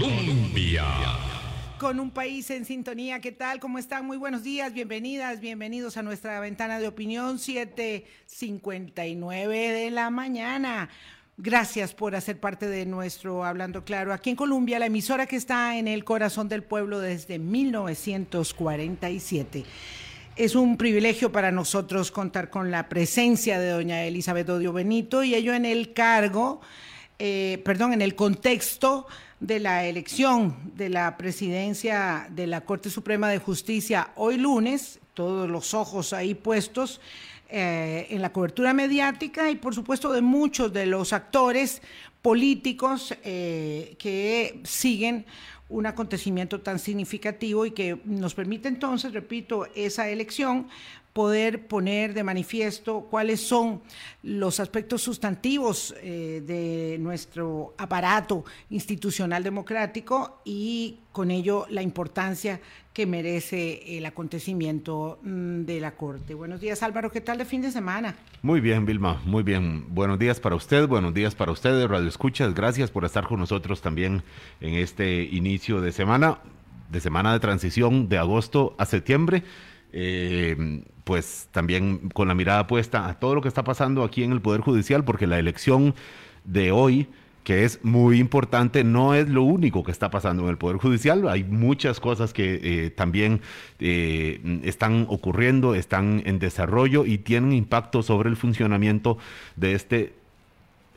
Colombia. Con un país en sintonía, ¿qué tal? ¿Cómo están? Muy buenos días, bienvenidas, bienvenidos a nuestra ventana de opinión 7:59 de la mañana. Gracias por hacer parte de nuestro Hablando Claro. Aquí en Colombia, la emisora que está en el corazón del pueblo desde 1947. Es un privilegio para nosotros contar con la presencia de doña Elizabeth Odio Benito y ello en el cargo, eh, perdón, en el contexto de la elección de la presidencia de la Corte Suprema de Justicia hoy lunes, todos los ojos ahí puestos eh, en la cobertura mediática y por supuesto de muchos de los actores políticos eh, que siguen un acontecimiento tan significativo y que nos permite entonces, repito, esa elección poder poner de manifiesto cuáles son los aspectos sustantivos eh, de nuestro aparato institucional democrático y con ello la importancia que merece el acontecimiento mm, de la Corte. Buenos días Álvaro, ¿qué tal de fin de semana? Muy bien, Vilma, muy bien. Buenos días para usted, buenos días para ustedes, Radio Escuchas. Gracias por estar con nosotros también en este inicio de semana, de semana de transición de agosto a septiembre. Eh, pues también con la mirada puesta a todo lo que está pasando aquí en el Poder Judicial, porque la elección de hoy, que es muy importante, no es lo único que está pasando en el Poder Judicial. Hay muchas cosas que eh, también eh, están ocurriendo, están en desarrollo y tienen impacto sobre el funcionamiento de este,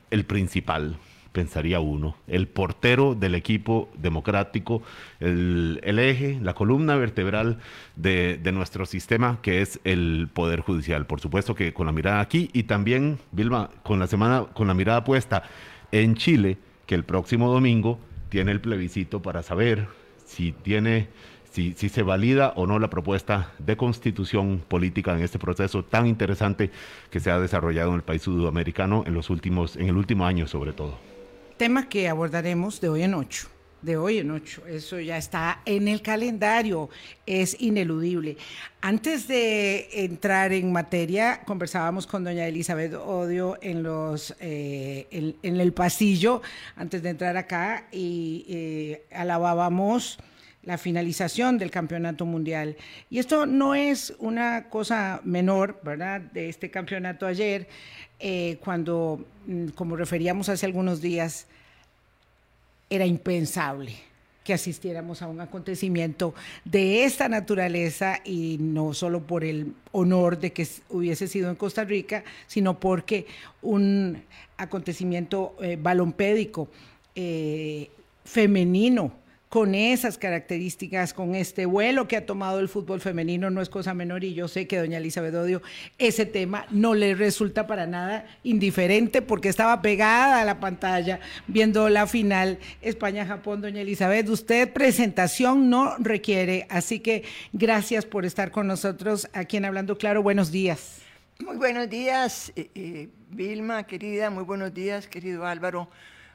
el principal, pensaría uno, el portero del equipo democrático, el, eje, la columna vertebral de, nuestro sistema, que es el Poder Judicial. Por supuesto que con la mirada aquí y también, Vilma, con la semana, con la mirada puesta en Chile, que el próximo domingo tiene el plebiscito para saber si tiene si, si, se valida o no la propuesta de constitución política en este proceso tan interesante que se ha desarrollado en el país sudamericano en los últimos, en el último año sobre todo tema que abordaremos de hoy en ocho. De hoy en ocho, eso ya está en el calendario, es ineludible. Antes de entrar en materia, conversábamos con doña Elizabeth Odio en, los, eh, en, el pasillo, antes de entrar acá, y eh, alabábamos la finalización del campeonato mundial. Y esto no es una cosa menor, ¿verdad? De este campeonato ayer, eh, cuando, mm, como referíamos hace algunos días, era impensable que asistiéramos a un acontecimiento de esta naturaleza y no solo por el honor de que hubiese sido en Costa Rica, sino porque un acontecimiento eh, balompédico eh, femenino con esas características, con este vuelo que ha tomado el fútbol femenino, no es cosa menor y yo sé que doña Elizabeth Odio ese tema no le resulta para nada indiferente porque estaba pegada a la pantalla viendo la final España-Japón. Doña Elizabeth, usted presentación no requiere, así que gracias por estar con nosotros aquí en Hablando Claro. Buenos días. Muy buenos días, eh, eh, Vilma, querida, muy buenos días, querido Álvaro.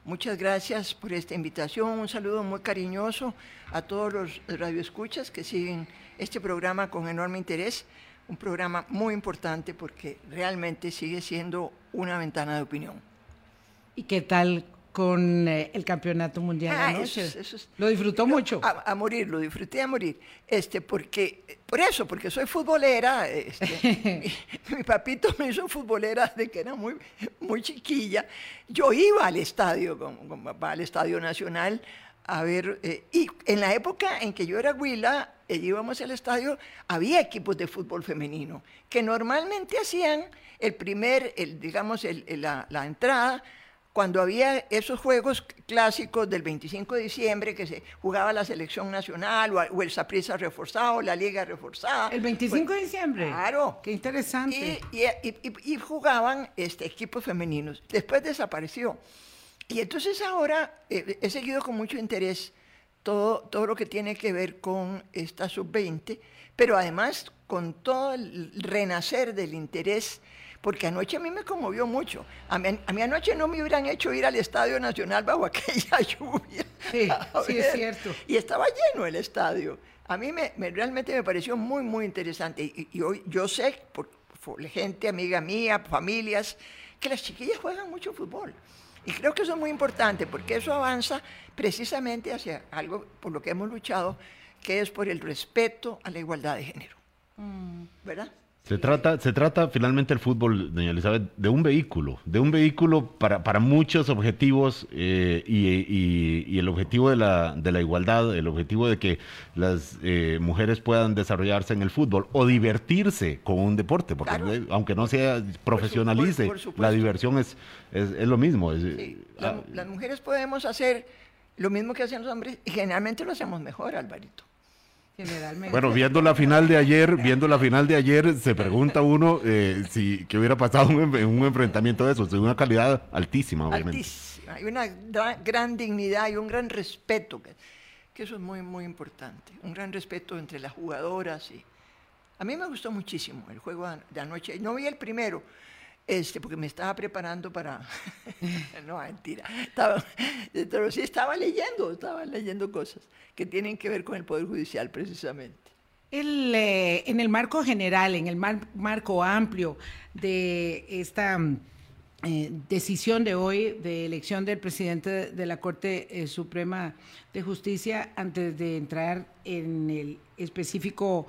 Muchas gracias por esta invitación. Un saludo muy cariñoso a todos los radioescuchas que siguen este programa con enorme interés. Un programa muy importante porque realmente sigue siendo una ventana de opinión. ¿Y qué tal con eh, el campeonato mundial ah, anoche. lo disfrutó mucho. A, morir, lo disfruté a morir. Este, porque, por eso, porque soy futbolera. Este, mi, papito me hizo futbolera desde que era muy, muy chiquilla. Yo iba al estadio, con, papá, al Estadio Nacional, a ver. Eh, y en la época en que yo era huila, eh, íbamos al estadio, había equipos de fútbol femenino que normalmente hacían el primer, el, digamos, el, la, la entrada cuando había esos juegos clásicos del 25 de diciembre que se jugaba la selección nacional o, el Saprissa reforzado, la Liga reforzada. ¿El 25 pues, de diciembre? Claro. Qué interesante. Y, jugaban este, equipos femeninos. Después desapareció. Y entonces ahora eh, he seguido con mucho interés todo, todo lo que tiene que ver con esta sub-20, pero además con todo el renacer del interés porque anoche a mí me conmovió mucho. A mí, anoche no me hubieran hecho ir al Estadio Nacional bajo aquella lluvia. Sí, sí es cierto. Y estaba lleno el estadio. A mí me, realmente me pareció muy, muy interesante. Y, hoy yo sé, por, gente, amiga mía, familias, que las chiquillas juegan mucho fútbol. Y creo que eso es muy importante porque eso avanza precisamente hacia algo por lo que hemos luchado, que es por el respeto a la igualdad de género. Mm. ¿Verdad? Se trata, se trata finalmente el fútbol, doña Elizabeth, de un vehículo, de un vehículo para, para muchos objetivos eh, y, el objetivo de la, de la igualdad, el objetivo de que las eh, mujeres puedan desarrollarse en el fútbol o divertirse con un deporte, porque aunque no se profesionalice, la diversión es, es, lo mismo. Ah, las mujeres podemos hacer lo mismo que hacen los hombres y generalmente lo hacemos mejor, Alvarito. Bueno, viendo la final de ayer, viendo la final de ayer, se pregunta uno eh, si qué hubiera pasado en un, enfrentamiento de eso, de una calidad altísima, obviamente. Altísima, hay una gran, dignidad y un gran respeto, que, que, eso es muy, muy importante, un gran respeto entre las jugadoras. Y... A mí me gustó muchísimo el juego de anoche, no vi el primero, este, porque me estaba preparando para... no, mentira. Estaba, pero sí estaba leyendo, estaba leyendo cosas que tienen que ver con el Poder Judicial precisamente. El, eh, en el marco general, en el marco amplio de esta eh, decisión de hoy de elección del presidente de la Corte eh, Suprema de Justicia, antes de entrar en el específico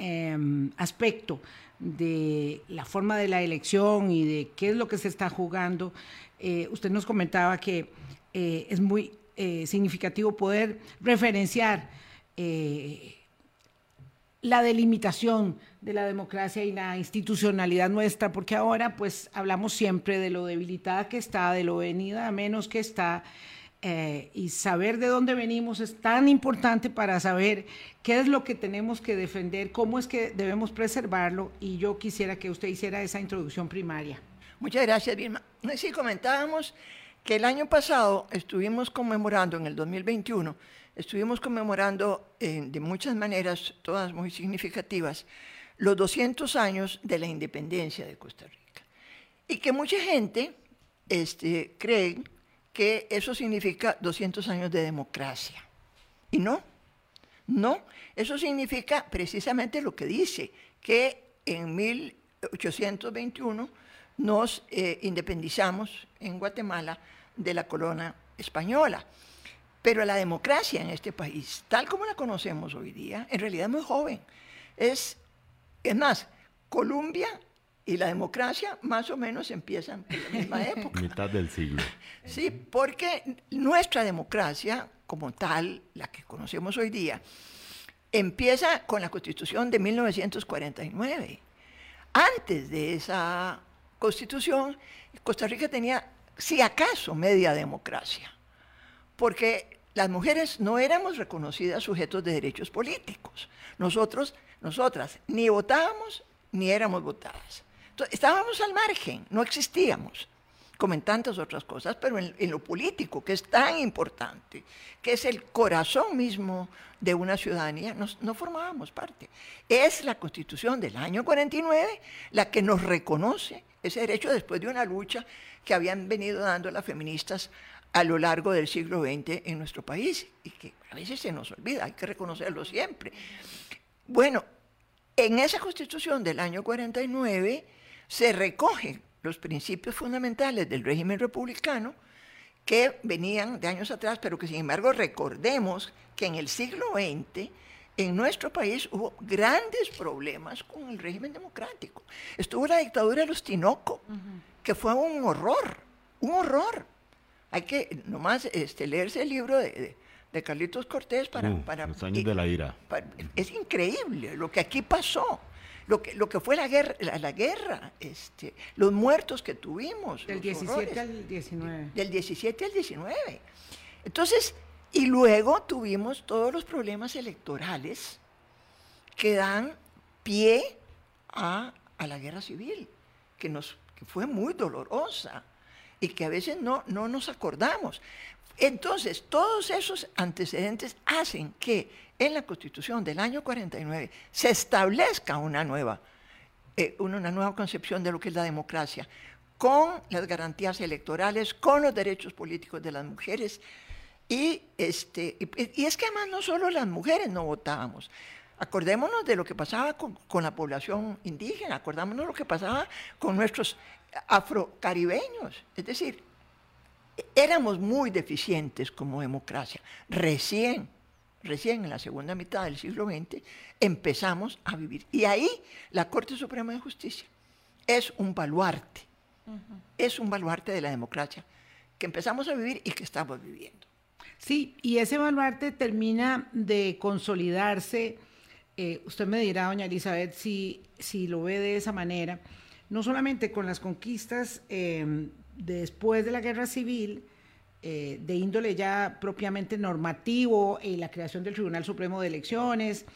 em, aspecto de la forma de la elección y de qué es lo que se está jugando, eh, usted nos comentaba que eh, es muy eh, significativo poder referenciar la delimitación de la democracia y la institucionalidad nuestra, porque ahora pues hablamos siempre de lo debilitada que está, de lo venida a menos que está, eh, y saber de dónde venimos es tan importante para saber qué es lo que tenemos que defender, cómo es que debemos preservarlo y yo quisiera que usted hiciera esa introducción primaria. Muchas gracias, Vilma. Sí, comentábamos que el año pasado estuvimos conmemorando, en el 2021, estuvimos conmemorando eh, de muchas maneras, todas muy significativas, los 200 años de la independencia de Costa Rica. Y que mucha gente este, cree que eso significa 200 años de democracia. Y no, no, eso significa precisamente lo que dice, que en 1821 nos eh, independizamos en Guatemala de la corona española. Pero la democracia en este país, tal como la conocemos hoy día, en realidad es muy joven. Es, es más, Colombia y la democracia más o menos empiezan en la misma época. Mitad del siglo. Sí, porque nuestra democracia como tal, la que conocemos hoy día, empieza con la constitución de 1949. Antes de esa constitución, Costa Rica tenía, si acaso, media democracia, porque las mujeres no éramos reconocidas sujetos de derechos políticos. Nosotros, nosotras, ni votábamos ni éramos votadas estábamos al margen, no existíamos, como en tantas otras cosas, pero en, lo político, que es tan importante, que es el corazón mismo de una ciudadanía, no formábamos parte. Es la constitución del año 49 la que nos reconoce ese derecho después de una lucha que habían venido dando las feministas a lo largo del siglo XX en nuestro país y que a veces se nos olvida, hay que reconocerlo siempre. Bueno, en esa constitución del año 49 se recogen los principios fundamentales del régimen republicano que venían de años atrás, pero que sin embargo recordemos que en el siglo XX en nuestro país hubo grandes problemas con el régimen democrático. Estuvo la dictadura de los Tinoco, que fue un horror, un horror. Hay que nomás este, leerse el libro de, Carlitos Cortés para... Uh, para los años de la ira. es increíble lo que aquí pasó lo que, lo que fue la guerra, la, guerra este, los muertos que tuvimos. Del 17 al 19. Del 17 al 19. Entonces, y luego tuvimos todos los problemas electorales que dan pie a, a la guerra civil, que, nos, que fue muy dolorosa y que a veces no, no nos acordamos. Entonces, todos esos antecedentes hacen que en la Constitución del año 49 se establezca una nueva, eh, una nueva concepción de lo que es la democracia, con las garantías electorales, con los derechos políticos de las mujeres. Y, este, y, es que además no solo las mujeres no votábamos. Acordémonos de lo que pasaba con, con la población indígena, acordémonos de lo que pasaba con nuestros afrocaribeños. Es decir, éramos muy deficientes como democracia. Recién, recién en la segunda mitad del siglo XX, empezamos a vivir. Y ahí la Corte Suprema de Justicia es un baluarte, es un baluarte de la democracia que empezamos a vivir y que estamos viviendo. Sí, y ese baluarte termina de consolidarse. Eh, usted me dirá, doña Elizabeth, si, si lo ve de esa manera, no solamente con las conquistas eh, después de la guerra civil, eh, de índole ya propiamente normativo, la creación del Tribunal Supremo de Elecciones,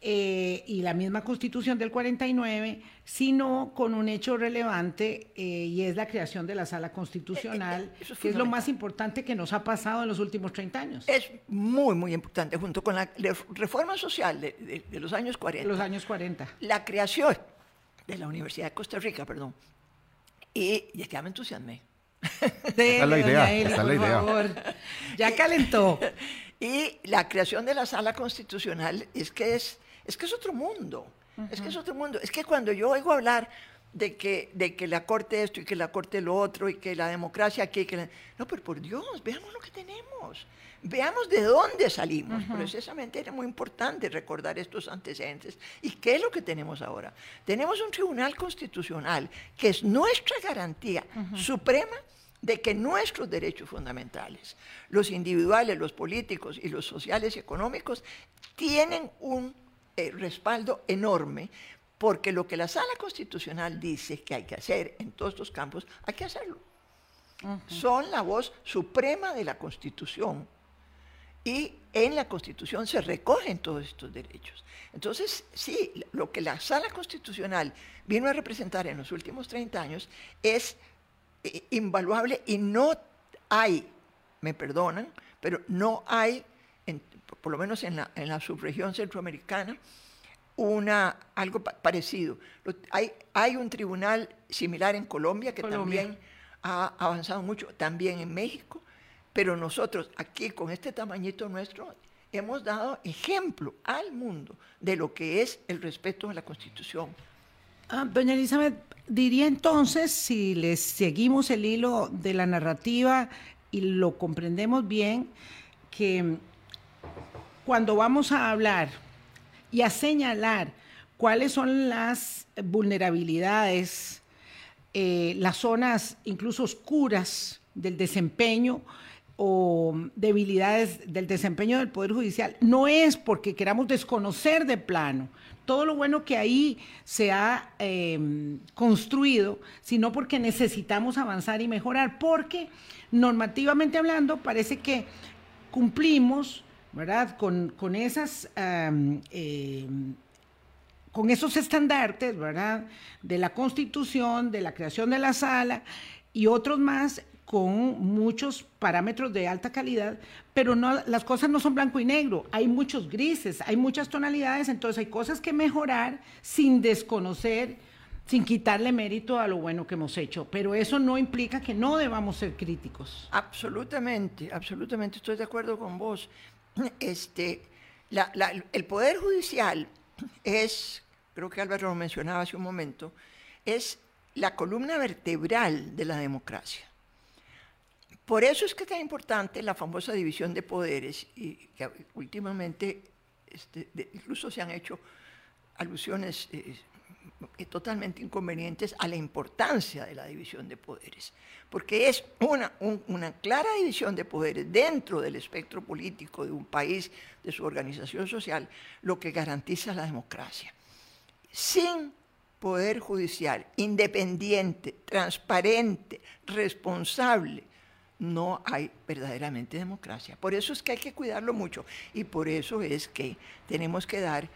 eh, y la misma constitución del 49, sino con un hecho relevante eh, y es la creación de la sala constitucional, eh, que es lo más importante que nos ha pasado en los últimos 30 años. Es muy, muy importante, junto con la reforma social de, los años 40. Los años 40. La creación de la Universidad de Costa Rica, perdón. Y, ya me entusiasmé. Esa es la idea, esa es la idea. Ya calentó. Y la creación de la sala constitucional es que es es que es otro mundo. Es que es otro mundo. Es que cuando yo oigo hablar de que, de que la corte esto y que la corte lo otro y que la democracia aquí, que no, pero por Dios, veamos lo que tenemos. Veamos de dónde salimos. Precisamente era muy importante recordar estos antecedentes. ¿Y qué es lo que tenemos ahora? Tenemos un tribunal constitucional que es nuestra garantía suprema de que nuestros derechos fundamentales, los individuales, los políticos y los sociales y económicos, tienen un eh, respaldo enorme, porque lo que la sala constitucional dice que hay que hacer en todos estos campos, hay que hacerlo. Son la voz suprema de la Constitución y en la Constitución se recogen todos estos derechos. Entonces, sí, lo que la sala constitucional vino a representar en los últimos 30 años es eh, invaluable y no hay, me perdonan, pero no hay por lo menos en la, en la subregión centroamericana, una, algo parecido. Hay, hay un tribunal similar en Colombia que también ha avanzado mucho, también en México, pero nosotros aquí con este tamañito nuestro hemos dado ejemplo al mundo de lo que es el respeto a la Constitución. Ah, doña Elizabeth, diría entonces, si les seguimos el hilo de la narrativa y lo comprendemos bien, que cuando vamos a hablar y a señalar cuáles son las vulnerabilidades, eh, las zonas incluso oscuras del desempeño o debilidades del desempeño del Poder Judicial, no es porque queramos desconocer de plano todo lo bueno que ahí se ha em, construido, sino porque necesitamos avanzar y mejorar, porque normativamente hablando parece que cumplimos ¿verdad? Con, con esas... Em, con esos estandartes, ¿verdad? De la constitución, de la creación de la sala y otros más con muchos parámetros de alta calidad, pero no, las cosas no son blanco y negro, hay muchos grises, hay muchas tonalidades, entonces hay cosas que mejorar sin desconocer, sin quitarle mérito a lo bueno que hemos hecho, pero eso no implica que no debamos ser críticos. Absolutamente, absolutamente, estoy de acuerdo con vos este, el Poder Judicial es, creo que Álvaro lo mencionaba hace un momento, es la columna vertebral de la democracia. Por eso es que es tan importante la famosa división de poderes y que últimamente este, incluso se han hecho alusiones eh, eh, totalmente inconvenientes a la importancia de la división de poderes, porque es una, una clara división de poderes dentro del espectro político de un país, de su organización social, lo que garantiza la democracia. Sin poder judicial independiente, transparente, responsable, no hay verdaderamente democracia. Por eso es que hay que cuidarlo mucho y por eso es que tenemos que dar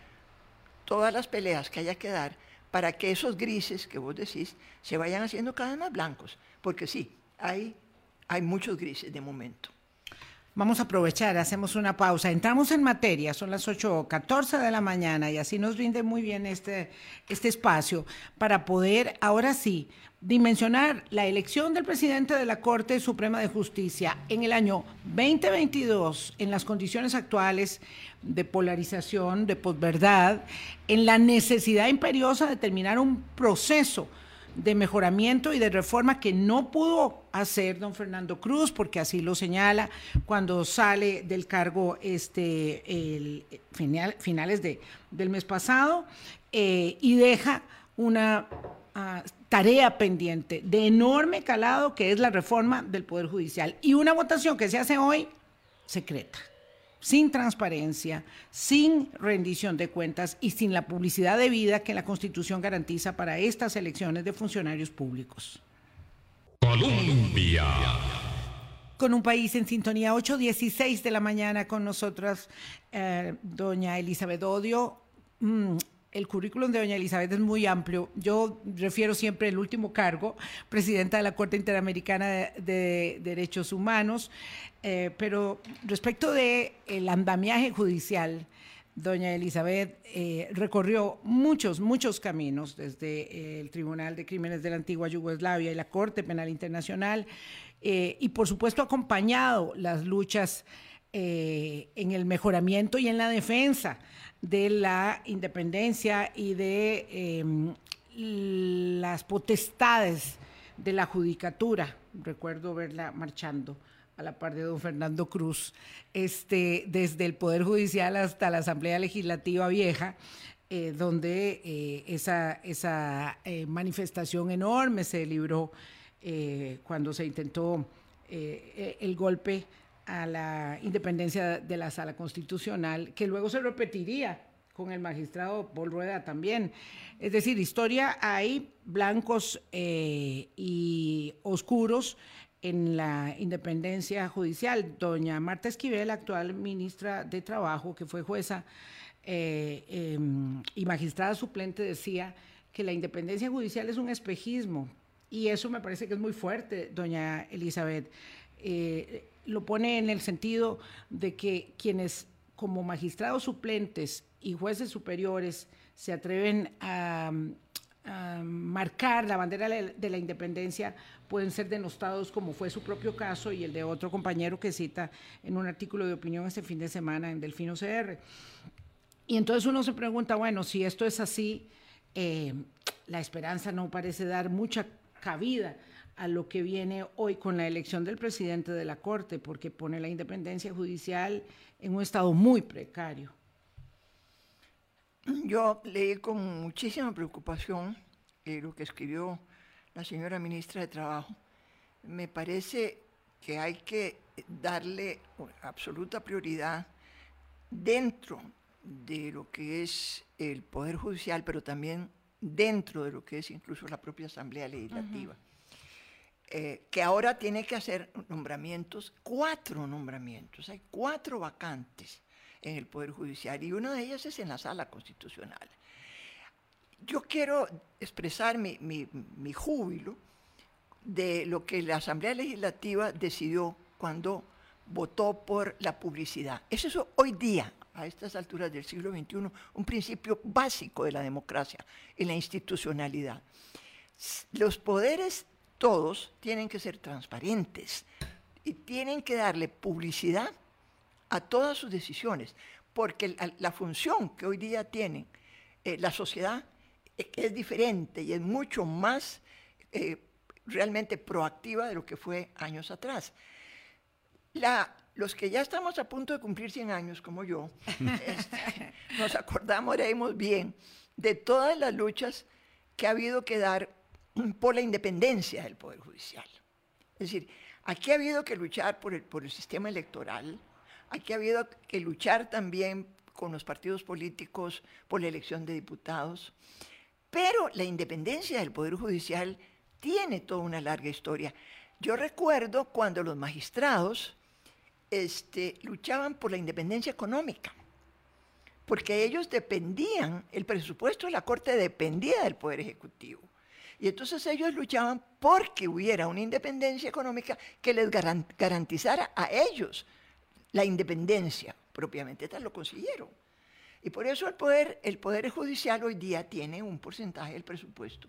todas las peleas que haya que dar para que esos grises que vos decís se vayan haciendo cada vez más blancos, porque sí, hay, hay muchos grises de momento. Vamos a aprovechar, hacemos una pausa. Entramos en materia, son las 8.14 de la mañana y así nos rinde muy bien este, este espacio para poder, ahora sí, dimensionar la elección del presidente de la Corte Suprema de Justicia en el año 2022, en las condiciones actuales de polarización, de posverdad, en la necesidad imperiosa de terminar un proceso de mejoramiento y de reforma que no pudo hacer don Fernando Cruz, porque así lo señala cuando sale del cargo este, el, final, finales de, del mes pasado eh, y deja una ah, tarea pendiente de enorme calado que es la reforma del Poder Judicial. Y una votación que se hace hoy secreta sin transparencia, sin rendición de cuentas y sin la publicidad debida que la Constitución garantiza para estas elecciones de funcionarios públicos. Colombia. Con un país en sintonía, 8.16 de la mañana con nosotras, eh, doña Elizabeth Odio. El currículum de doña Elizabeth es muy amplio. Yo refiero siempre el último cargo, presidenta de la Corte Interamericana de, Derechos Humanos, eh, pero respecto del el andamiaje judicial, doña Elizabeth eh, recorrió muchos, muchos caminos, desde el Tribunal de Crímenes de la Antigua Yugoslavia y la Corte Penal Internacional, eh, y por supuesto acompañado las luchas en el mejoramiento y en la defensa de la independencia y de em, las potestades de la judicatura. Recuerdo verla marchando a la par de don Fernando Cruz, este, desde el Poder Judicial hasta la Asamblea Legislativa Vieja, eh, donde eh, esa, esa eh, manifestación enorme se libró cuando se intentó el golpe a la independencia de la sala constitucional, que luego se repetiría con el magistrado Paul Rueda también. Es decir, historia hay blancos eh, y oscuros en la independencia judicial. Doña Marta Esquivel, actual ministra de Trabajo, que fue jueza eh, em, y magistrada suplente, decía que la independencia judicial es un espejismo. Y eso me parece que es muy fuerte, doña Elizabeth. Eh, lo pone en el sentido de que quienes como magistrados suplentes y jueces superiores se atreven a, marcar la bandera de la independencia pueden ser denostados como fue su propio caso y el de otro compañero que cita en un artículo de opinión este fin de semana en Delfino CR. Y entonces uno se pregunta, bueno, si esto es así, eh, la esperanza no parece dar mucha cabida a lo que viene hoy con la elección del presidente de la Corte, porque pone la independencia judicial en un estado muy precario. Yo leí con muchísima preocupación eh, lo que escribió la señora ministra de Trabajo. Me parece que hay que darle absoluta prioridad dentro de lo que es el Poder Judicial, pero también dentro de lo que es incluso la propia Asamblea Legislativa. Eh, que ahora tiene que hacer nombramientos, cuatro nombramientos, hay cuatro vacantes en el Poder Judicial y una de ellas es en la Sala Constitucional. Yo quiero expresar mi, mi júbilo de lo que la Asamblea Legislativa decidió cuando votó por la publicidad. Eso es hoy día, a estas alturas del siglo XXI, un principio básico de la democracia y la institucionalidad. Los poderes todos tienen que ser transparentes y tienen que darle publicidad a todas sus decisiones, porque la, función que hoy día tiene eh, la sociedad es, diferente y es mucho más eh, realmente proactiva de lo que fue años atrás. los que ya estamos a punto de cumplir 100 años, como yo, este, nos acordaremos bien de todas las luchas que ha habido que dar por la independencia del Poder Judicial. Es decir, aquí ha habido que luchar por el, por el sistema electoral, aquí ha habido que luchar también con los partidos políticos por la elección de diputados, pero la independencia del Poder Judicial tiene toda una larga historia. Yo recuerdo cuando los magistrados este, luchaban por la independencia económica, porque ellos dependían, el presupuesto de la Corte dependía del Poder Ejecutivo. Y entonces ellos luchaban porque hubiera una independencia económica que les garantizara a ellos la independencia. Propiamente tal lo consiguieron. Y por eso el poder, el poder judicial hoy día tiene un porcentaje del presupuesto.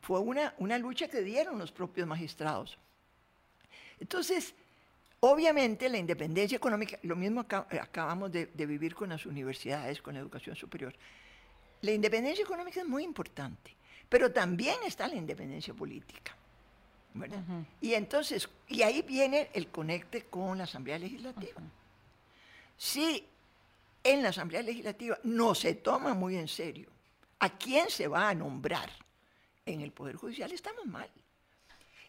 Fue una, una lucha que dieron los propios magistrados. Entonces, obviamente la independencia económica, lo mismo acabamos de, de vivir con las universidades, con la educación superior. La independencia económica es muy importante pero también está la independencia política. Y entonces, y ahí viene el conecte con la Asamblea Legislativa. Si en la Asamblea Legislativa no se toma muy en serio a quién se va a nombrar en el Poder Judicial, estamos mal.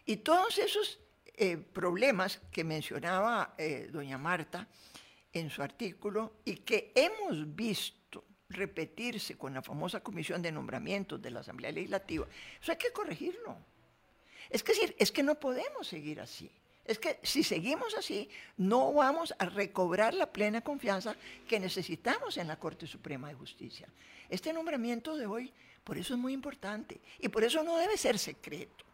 Y todos esos eh, problemas que mencionaba eh, doña Marta en su artículo y que hemos visto repetirse con la famosa comisión de nombramientos de la Asamblea Legislativa, eso hay que corregirlo. Es que, decir, es que no podemos seguir así. Es que si seguimos así, no vamos a recobrar la plena confianza que necesitamos en la Corte Suprema de Justicia. Este nombramiento de hoy, por eso es muy importante y por eso no debe ser secreto.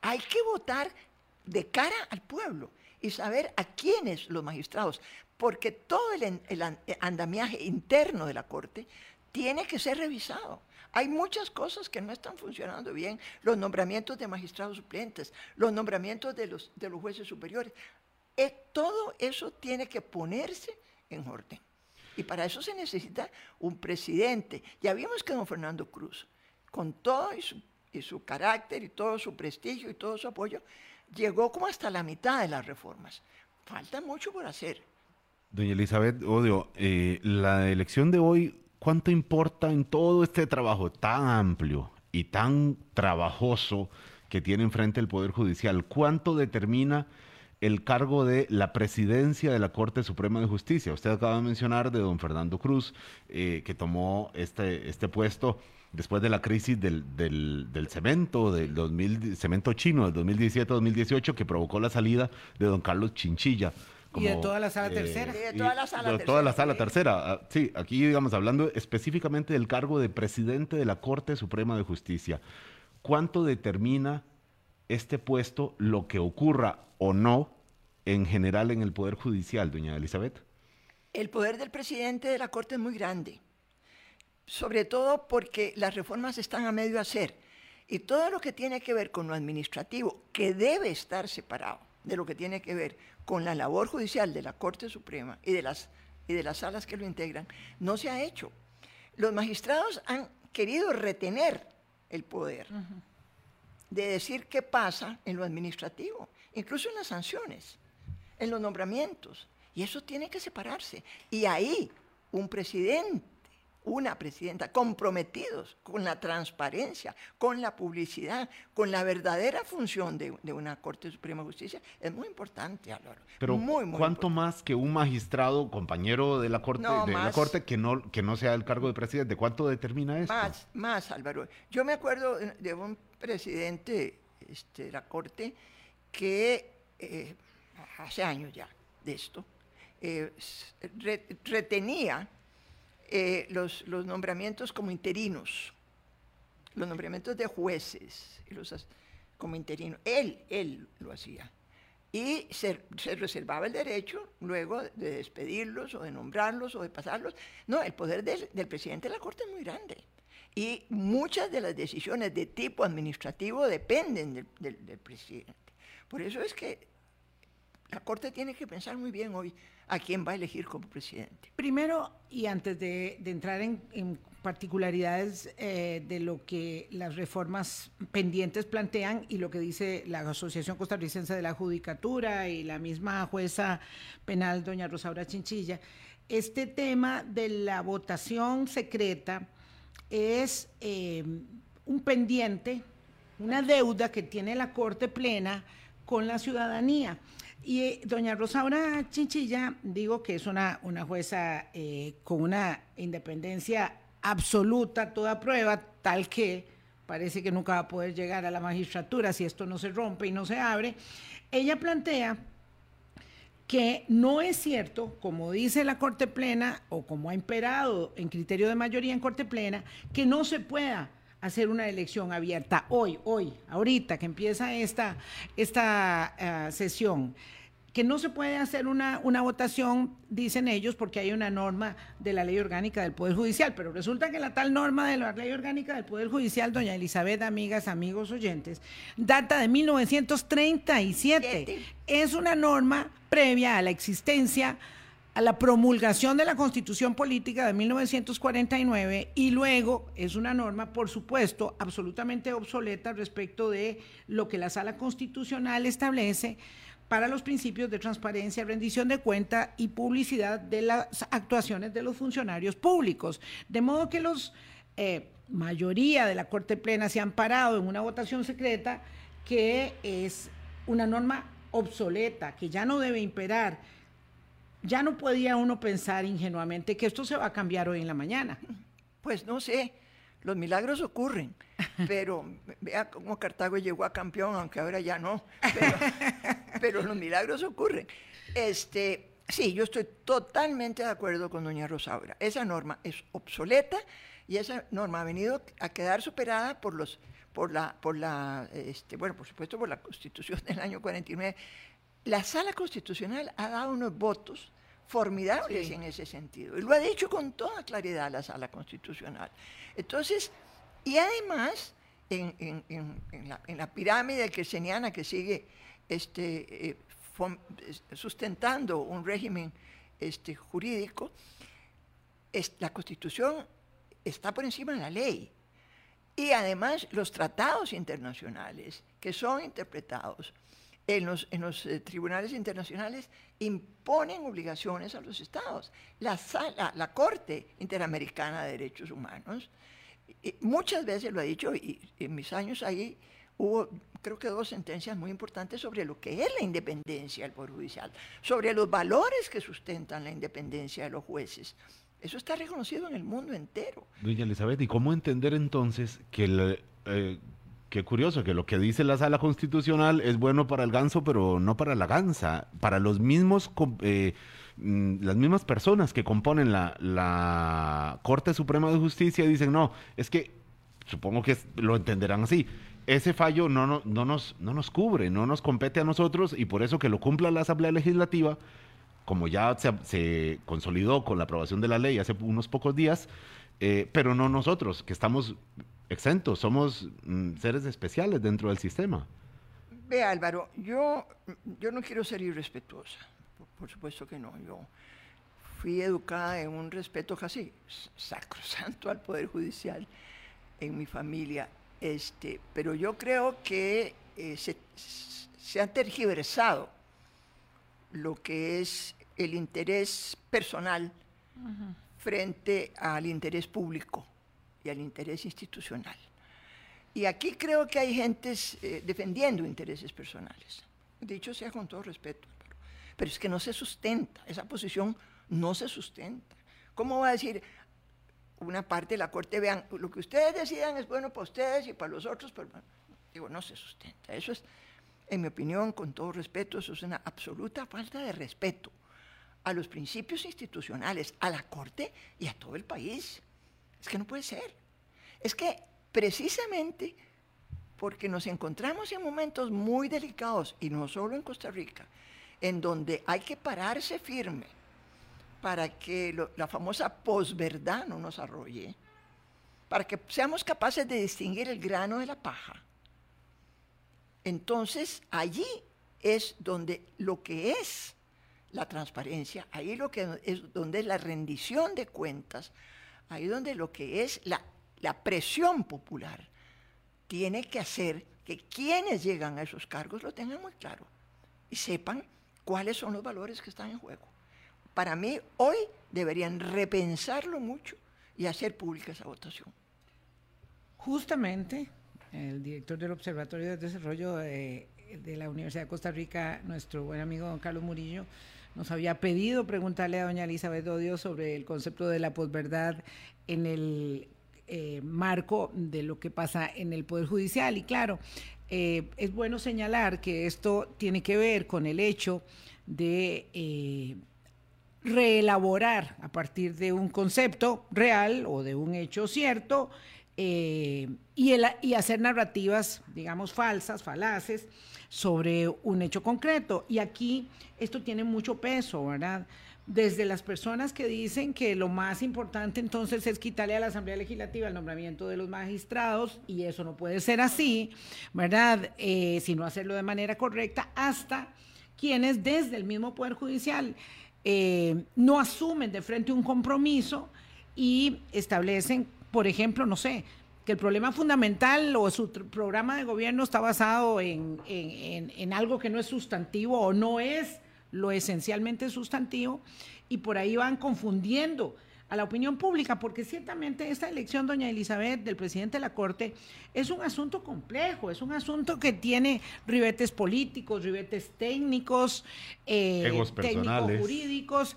Hay que votar de cara al pueblo y saber a quiénes los magistrados, porque todo el, andamiaje interno de la Corte tiene que ser revisado. Hay muchas cosas que no están funcionando bien, los nombramientos de magistrados suplentes, los nombramientos de los, de los jueces superiores. Eh, todo eso tiene que ponerse en orden. Y para eso se necesita un presidente. Ya vimos que don Fernando Cruz, con todo y su, y su carácter y todo su prestigio y todo su apoyo, llegó como hasta la mitad de las reformas. Falta mucho por hacer. Doña Elizabeth Odio, eh, la elección de hoy ¿Cuánto importa en todo este trabajo tan amplio y tan trabajoso que tiene enfrente el Poder Judicial? ¿Cuánto determina el cargo de la presidencia de la Corte Suprema de Justicia? Usted acaba de mencionar de don Fernando Cruz, eh, que tomó este, este puesto después de la crisis del, del, cemento, del 2000, cemento chino del 2017-2018, que provocó la salida de don Carlos Chinchilla y de toda la sala eh, tercera. de toda la sala tercera. Toda la sala tercera. Ah, sí, aquí digamos hablando específicamente del cargo de presidente de la Corte Suprema de Justicia. ¿Cuánto determina este puesto lo que ocurra o no en general en el Poder Judicial, doña Elizabeth? El poder del presidente de la Corte es muy grande, sobre todo porque las reformas están a medio hacer y todo lo que tiene que ver con lo administrativo, que debe estar separado de lo que tiene que ver con la labor judicial de la Corte Suprema y de las, y de las salas que lo integran, no se ha hecho. Los magistrados han querido retener el poder de decir qué pasa en lo administrativo, incluso en las sanciones, en los nombramientos. Y eso tiene que separarse. Y ahí un presidente una presidenta, comprometidos con la transparencia, con la publicidad, con la verdadera función de, una Corte Suprema de Justicia, es muy importante, Álvaro. Pero ¿cuánto más que un magistrado, compañero de la Corte, de la Corte que no, que no sea el cargo de presidente? ¿Cuánto determina esto? Más, más, Álvaro. Yo me acuerdo de un presidente este, de la Corte que eh, hace años ya de esto, eh, retenía eh, los, nombramientos como interinos, los nombramientos de jueces como interinos. Él, él lo hacía. Y se, se, reservaba el derecho luego de despedirlos o de nombrarlos o de pasarlos. No, el poder del presidente de la Corte es muy grande. Y muchas de las decisiones de tipo administrativo dependen del, presidente. Por eso es que la Corte tiene que pensar muy bien hoy a quién va a elegir como presidente. Primero, y antes de, entrar en, particularidades eh, de lo que las reformas pendientes plantean y lo que dice la Asociación Costarricense de la Judicatura y la misma jueza penal, doña Rosaura Chinchilla, este tema de la votación secreta es eh, un pendiente, una deuda que tiene la Corte Plena con la ciudadanía. Y eh, doña Rosaura Chinchilla, digo que es una, una jueza eh, con una independencia absoluta, toda prueba, tal que parece que nunca va a poder llegar a la magistratura si esto no se rompe y no se abre. Ella plantea que no es cierto, como dice la Corte Plena o como ha imperado en criterio de mayoría en Corte Plena, que no se pueda hacer una elección abierta hoy, hoy, ahorita que empieza esta, esta eh, sesión que no se puede hacer una, una, votación, dicen ellos, porque hay una norma de la ley orgánica del Poder Judicial, pero resulta que la tal norma de la ley orgánica del Poder Judicial, doña Elizabeth, amigas, amigos, oyentes, data de 1937. Es una norma previa a la existencia a la promulgación de la Constitución Política de 1949 y luego es una norma, por supuesto, absolutamente obsoleta respecto de lo que la Sala Constitucional establece para los principios de transparencia, rendición de cuenta y publicidad de las actuaciones de los funcionarios públicos. De modo que los eh, mayoría de la Corte Plena se han parado en una votación secreta que es una norma obsoleta, que ya no debe imperar ya no podía uno pensar ingenuamente que esto se va a cambiar hoy en la mañana. Pues no sé, los milagros ocurren, pero vea cómo Cartago llegó a campeón, aunque ahora ya no, pero, los milagros ocurren. Este, sí, yo estoy totalmente de acuerdo con doña Rosaura. Esa norma es obsoleta y esa norma ha venido a quedar superada por los por la, por la este, bueno, por supuesto por la Constitución del año 49, la Sala Constitucional ha dado unos votos formidables en ese sentido. Y lo ha dicho con toda claridad la Sala Constitucional. Entonces, y además, en, la, pirámide kelseniana que sigue este, eh, sustentando un régimen este, jurídico, la Constitución está por encima de la ley. Y además los tratados internacionales que son interpretados en los, eh, tribunales internacionales imponen obligaciones a los estados. La, Corte Interamericana de Derechos Humanos muchas veces lo ha dicho y en mis años ahí hubo creo que dos sentencias muy importantes sobre lo que es la independencia del Poder Judicial, sobre los valores que sustentan la independencia de los jueces. Eso está reconocido en el mundo entero. Doña Elizabeth, ¿y cómo entender entonces que el, eh, Qué curioso que lo que dice la sala constitucional es bueno para el ganso, pero no para la gansa. Para los mismos, eh, mm, las mismas personas que componen la, la Corte Suprema de Justicia dicen, no, es que, supongo que lo entenderán así, ese fallo no, no, no, nos, no nos cubre, no nos compete a nosotros y por eso que lo cumpla la Asamblea Legislativa, como ya se, se consolidó con la aprobación de la ley hace unos pocos días, eh, pero no nosotros, que estamos exentos, somos mm, seres especiales dentro del sistema. Ve Álvaro, yo, yo no quiero ser irrespetuosa, por, supuesto que no. Yo fui educada en un respeto casi sacrosanto al Poder Judicial en mi familia, este, pero yo creo que eh, se, se ha tergiversado lo que es el interés personal frente al interés público y al interés institucional. Y aquí creo que hay gentes eh, defendiendo intereses personales. Dicho sea con todo respeto, pero, es que no se sustenta, esa posición no se sustenta. ¿Cómo va a decir una parte de la Corte, vean, lo que ustedes decidan es bueno para ustedes y para los otros? Pero, digo, no se sustenta. Eso es, en mi opinión, con todo respeto, eso es una absoluta falta de respeto a los principios institucionales, a la Corte y a todo el país. Es que no puede ser. Es que precisamente porque nos encontramos en momentos muy delicados, y no solo en Costa Rica, en donde hay que pararse firme para que la famosa posverdad no nos arrolle, para que seamos capaces de distinguir el grano de la paja. Entonces, allí es donde lo que es la transparencia, ahí lo que es donde es la rendición de cuentas, ahí donde lo que es la, la presión popular tiene que hacer que quienes llegan a esos cargos lo tengan muy claro y sepan cuáles son los valores que están en juego. Para mí, hoy deberían repensarlo mucho y hacer pública esa votación. Justamente, el director del Observatorio de Desarrollo de, de la Universidad de Costa Rica, nuestro buen amigo don Carlos Murillo, nos había pedido preguntarle a doña Elizabeth Odio sobre el concepto de la posverdad en el eh, marco de lo que pasa en el Poder Judicial. Y claro, eh, es bueno señalar que esto tiene que ver con el hecho de eh, reelaborar a partir de un concepto real o de un hecho cierto y, y hacer narrativas, digamos, falsas, falaces sobre un hecho concreto. Y aquí esto tiene mucho peso, ¿verdad? Desde las personas que dicen que lo más importante entonces es quitarle a la Asamblea Legislativa el nombramiento de los magistrados, y eso no puede ser así, ¿verdad? Eh, sino hacerlo de manera correcta, hasta quienes desde el mismo Poder Judicial eh, no asumen de frente un compromiso y establecen, por ejemplo, no sé, que el problema fundamental o su programa de gobierno está basado en, en, algo que no es sustantivo o no es lo esencialmente sustantivo y por ahí van confundiendo a la opinión pública, porque ciertamente esta elección, doña Elizabeth, del presidente de la Corte, es un asunto complejo, es un asunto que tiene ribetes políticos, ribetes técnicos, eh, técnicos jurídicos.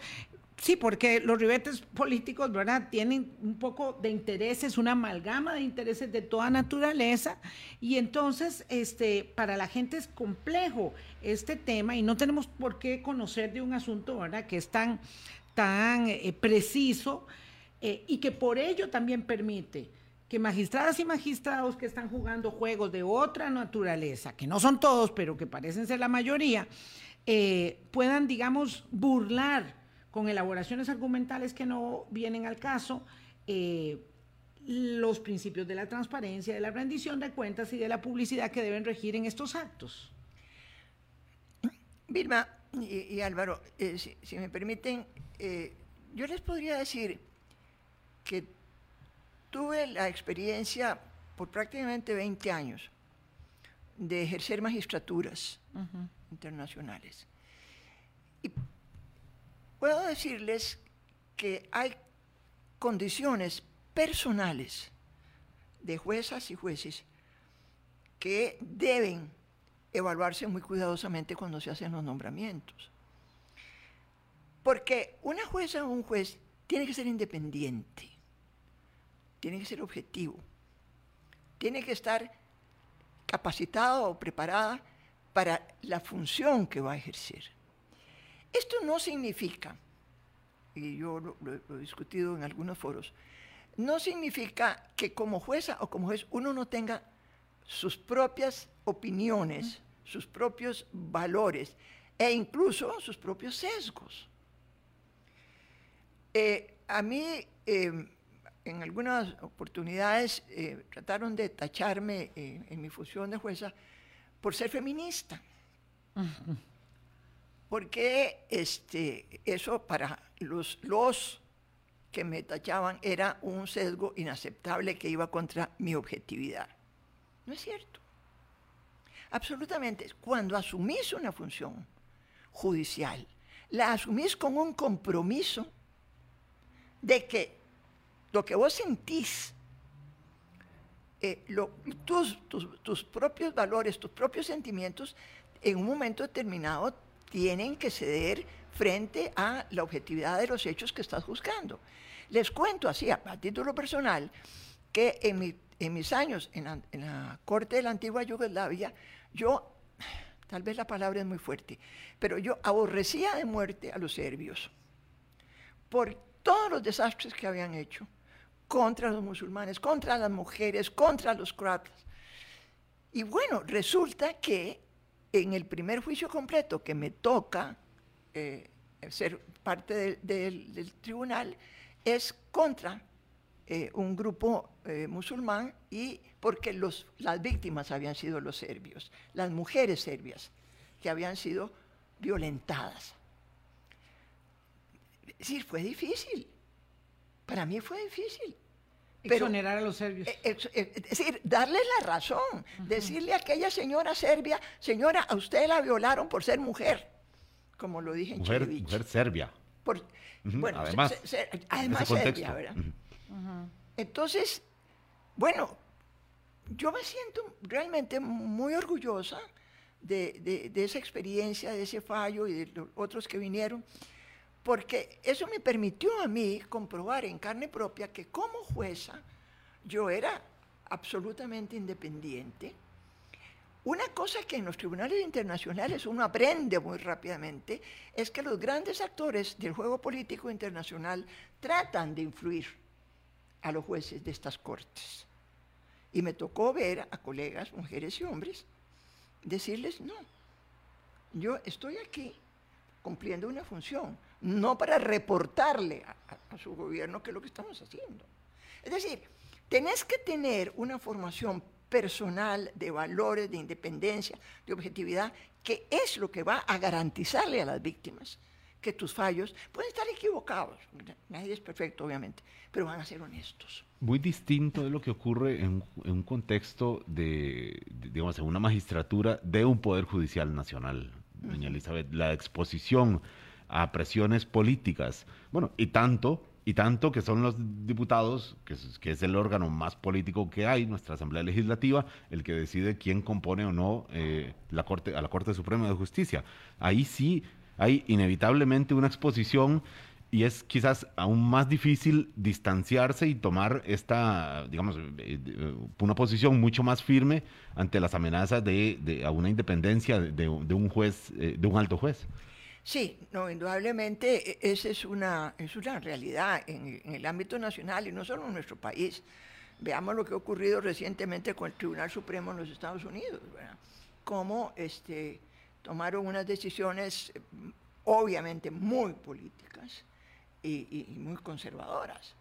Sí, porque los ribetes políticos, ¿verdad? Tienen un poco de intereses, una amalgama de intereses de toda naturaleza, y entonces, este, para la gente es complejo este tema, y no tenemos por qué conocer de un asunto, ¿verdad? Que es tan, tan eh, preciso eh, y que por ello también permite que magistradas y magistrados que están jugando juegos de otra naturaleza, que no son todos, pero que parecen ser la mayoría, eh, puedan, digamos, burlar con elaboraciones argumentales que no vienen al caso los principios de la transparencia, de la rendición de cuentas y de la publicidad que deben regir en estos actos. Vilma y, Álvaro, si, me permiten, eh, yo les podría decir que tuve la experiencia por prácticamente 20 años de ejercer magistraturas internacionales. Puedo decirles que hay condiciones personales de juezas y jueces que deben evaluarse muy cuidadosamente cuando se hacen los nombramientos. Porque una jueza o un juez tiene que ser independiente, tiene que ser objetivo, tiene que estar capacitado o preparada para la función que va a ejercer. Esto no significa, y yo lo, he discutido en algunos foros, no significa que como jueza o como juez uno no tenga sus propias opiniones, sus propios valores e incluso sus propios sesgos. Eh, a mí, em, en algunas oportunidades, eh, trataron de tacharme eh, en mi función de jueza por ser feminista. Porque este, eso para los, los que me tachaban era un sesgo inaceptable que iba contra mi objetividad. No es cierto. Absolutamente. Cuando asumís una función judicial, la asumís con un compromiso de que lo que vos sentís, eh, tus, tus, propios valores, tus propios sentimientos, en un momento determinado tienen que ceder frente a la objetividad de los hechos que estás juzgando. Les cuento así, a, título personal, que en, mis años en la, corte de la antigua Yugoslavia, yo, tal vez la palabra es muy fuerte, pero yo aborrecía de muerte a los serbios. Por todos los desastres que habían hecho contra los musulmanes, contra las mujeres, contra los croatas. Y bueno, resulta que en el primer juicio completo que me toca eh, ser parte del tribunal es contra eh, un grupo eh, musulmán y porque las víctimas habían sido los serbios, las mujeres serbias que habían sido violentadas. Es decir, fue difícil. Para mí fue difícil. Exonerar a los serbios. Eh, eh, es, decir, darle la razón. Decirle a aquella señora serbia, señora, a usted la violaron por ser mujer. Como lo dije en Mujer, mujer serbia. Bueno, además, además serbia, ¿verdad? Entonces, bueno, yo me siento realmente muy orgullosa de, de, esa experiencia, de ese fallo y de los otros que vinieron porque eso me permitió a mí comprobar en carne propia que como jueza yo era absolutamente independiente. Una cosa que en los tribunales internacionales uno aprende muy rápidamente es que los grandes actores del juego político internacional tratan de influir a los jueces de estas cortes. Y me tocó ver a colegas, mujeres y hombres, decirles, no, yo estoy aquí cumpliendo una función, no para reportarle a, su gobierno qué es lo que estamos haciendo. Es decir, tenés que tener una formación personal de valores, de independencia, de objetividad, que es lo que va a garantizarle a las víctimas que tus fallos pueden estar equivocados. Nadie es perfecto, obviamente, pero van a ser honestos. Muy distinto de lo que ocurre en, un contexto de, digamos, en una magistratura de un Poder Judicial Nacional, doña Elizabeth. La exposición a presiones políticas, bueno, y tanto y tanto que son los diputados, que es, el órgano más político que hay, nuestra Asamblea Legislativa, el que decide quién compone o no eh, la corte, a la Corte Suprema de Justicia. Ahí sí hay inevitablemente una exposición y es quizás aún más difícil distanciarse y tomar esta, digamos, eh, una posición mucho más firme ante las amenazas de, a una independencia de, un juez, eh, de un alto juez. Sí, no, indudablemente e, esa es una, es una realidad en, el ámbito nacional y no solo en nuestro país. Veamos lo que ha ocurrido recientemente con el Tribunal Supremo en los Estados Unidos, ¿verdad? Cómo este, tomaron unas decisiones mm, obviamente muy políticas y, y muy conservadoras,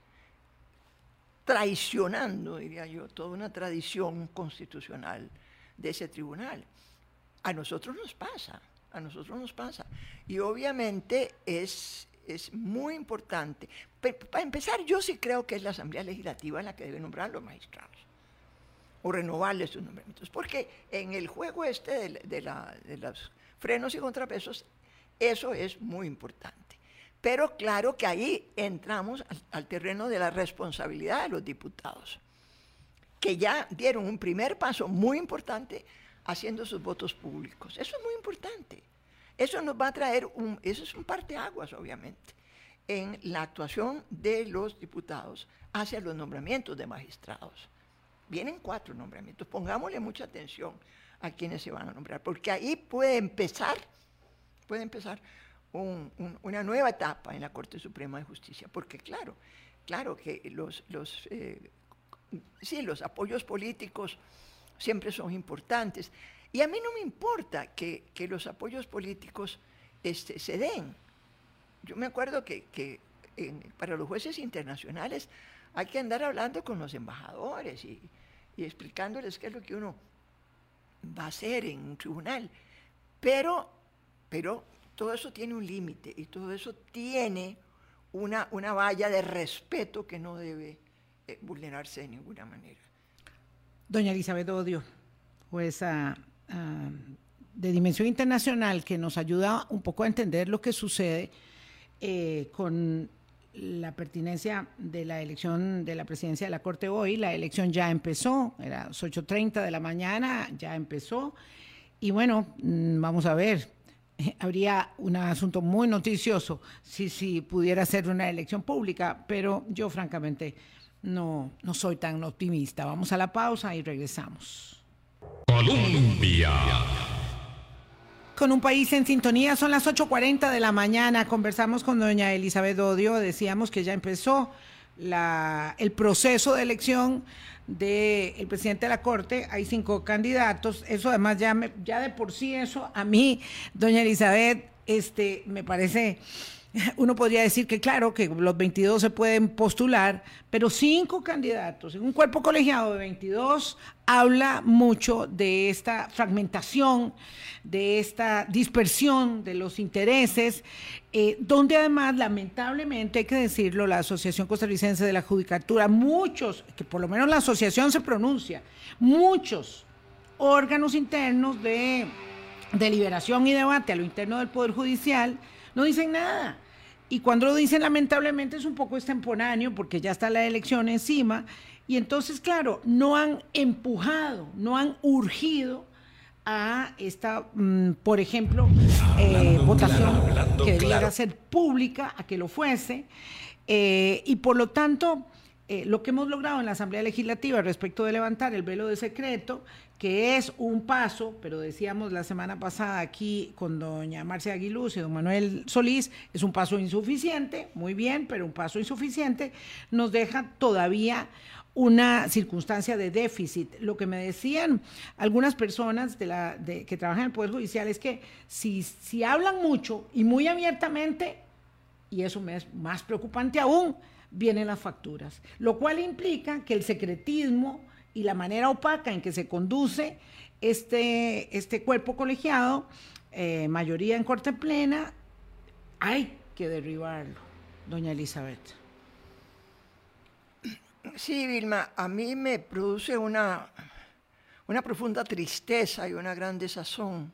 traicionando, diría yo, toda una tradición constitucional de ese tribunal. A nosotros nos pasa a nosotros nos pasa. Y obviamente es, es muy importante. para empezar, yo sí creo que es la Asamblea Legislativa la que debe nombrar los magistrados o renovarles sus nombramientos. Porque en el juego este de, los frenos y contrapesos, eso es muy importante. Pero claro que ahí entramos al terreno de la responsabilidad de los diputados, que ya dieron un primer paso muy importante haciendo sus votos públicos. Eso es muy importante. Eso nos va a traer un, eso es un parteaguas, obviamente, en la actuación de los diputados hacia los nombramientos de magistrados. Vienen cuatro nombramientos. Pongámosle mucha atención a quienes se van a nombrar, porque ahí puede empezar, puede empezar una nueva etapa en la Corte Suprema de Justicia, porque claro, claro que los, eh, sí, los apoyos políticos siempre son importantes. Y a mí no me importa que, los apoyos políticos este, se den. Yo me acuerdo que, para los jueces internacionales hay que andar hablando con los embajadores y, explicándoles qué es lo que uno va a hacer en un tribunal. Pero, pero todo eso tiene un límite y todo eso tiene una, una valla de respeto que no debe eh, vulnerarse de ninguna manera. Doña Elizabeth Odio, jueza ah, de dimensión internacional que nos ayuda un poco a entender lo que sucede eh, con la pertinencia de la elección de la presidencia de la Corte hoy. La elección ya empezó, era las 8.30 de la mañana, ya empezó. Y bueno, mm, vamos a ver, habría un asunto muy noticioso si, si pudiera ser una elección pública, pero yo francamente no, no soy tan optimista. Vamos a la pausa y regresamos. Colombia. Con un país en sintonía, son las 8.40 de la mañana. Conversamos con doña Elizabeth Odio, decíamos que ya empezó la, el proceso de elección del presidente de la Corte. Hay cinco candidatos. Eso además ya, ya de por sí eso a mí, doña Elizabeth, este, me parece uno podría decir que claro, que los 22 se pueden postular, pero cinco candidatos en un cuerpo colegiado de 22 habla mucho de esta fragmentación, de esta dispersión de los intereses, eh, donde además, lamentablemente, hay que decirlo, la Asociación Costarricense de la Judicatura, muchos, que por lo menos la asociación se pronuncia, muchos órganos internos de deliberación y debate a lo interno del Poder Judicial, no dicen nada. Y cuando lo dicen lamentablemente es un poco extemporáneo porque ya está la elección encima. Y entonces, claro, no han empujado, no han urgido a esta, mm, por ejemplo, eh, votación que debiera ser pública, a que lo fuese. Eh, y por lo tanto, eh, lo que hemos logrado en la Asamblea Legislativa respecto de levantar el velo de secreto, que es un paso, pero decíamos la semana pasada aquí con doña Marcia Aguiluz y don Manuel Solís, es un paso insuficiente, muy bien, pero un paso insuficiente, nos deja todavía una circunstancia de déficit. Lo que me decían algunas personas de la, de, que trabajan en el Poder Judicial es que si, si hablan mucho y muy abiertamente, y eso me es más preocupante aún, vienen las facturas, lo cual implica que el secretismo y la manera opaca en que se conduce este, este cuerpo colegiado, eh, mayoría en corte plena, hay que derribarlo, doña Elizabeth. Sí, Vilma, a mí me produce una, una profunda tristeza y una gran desazón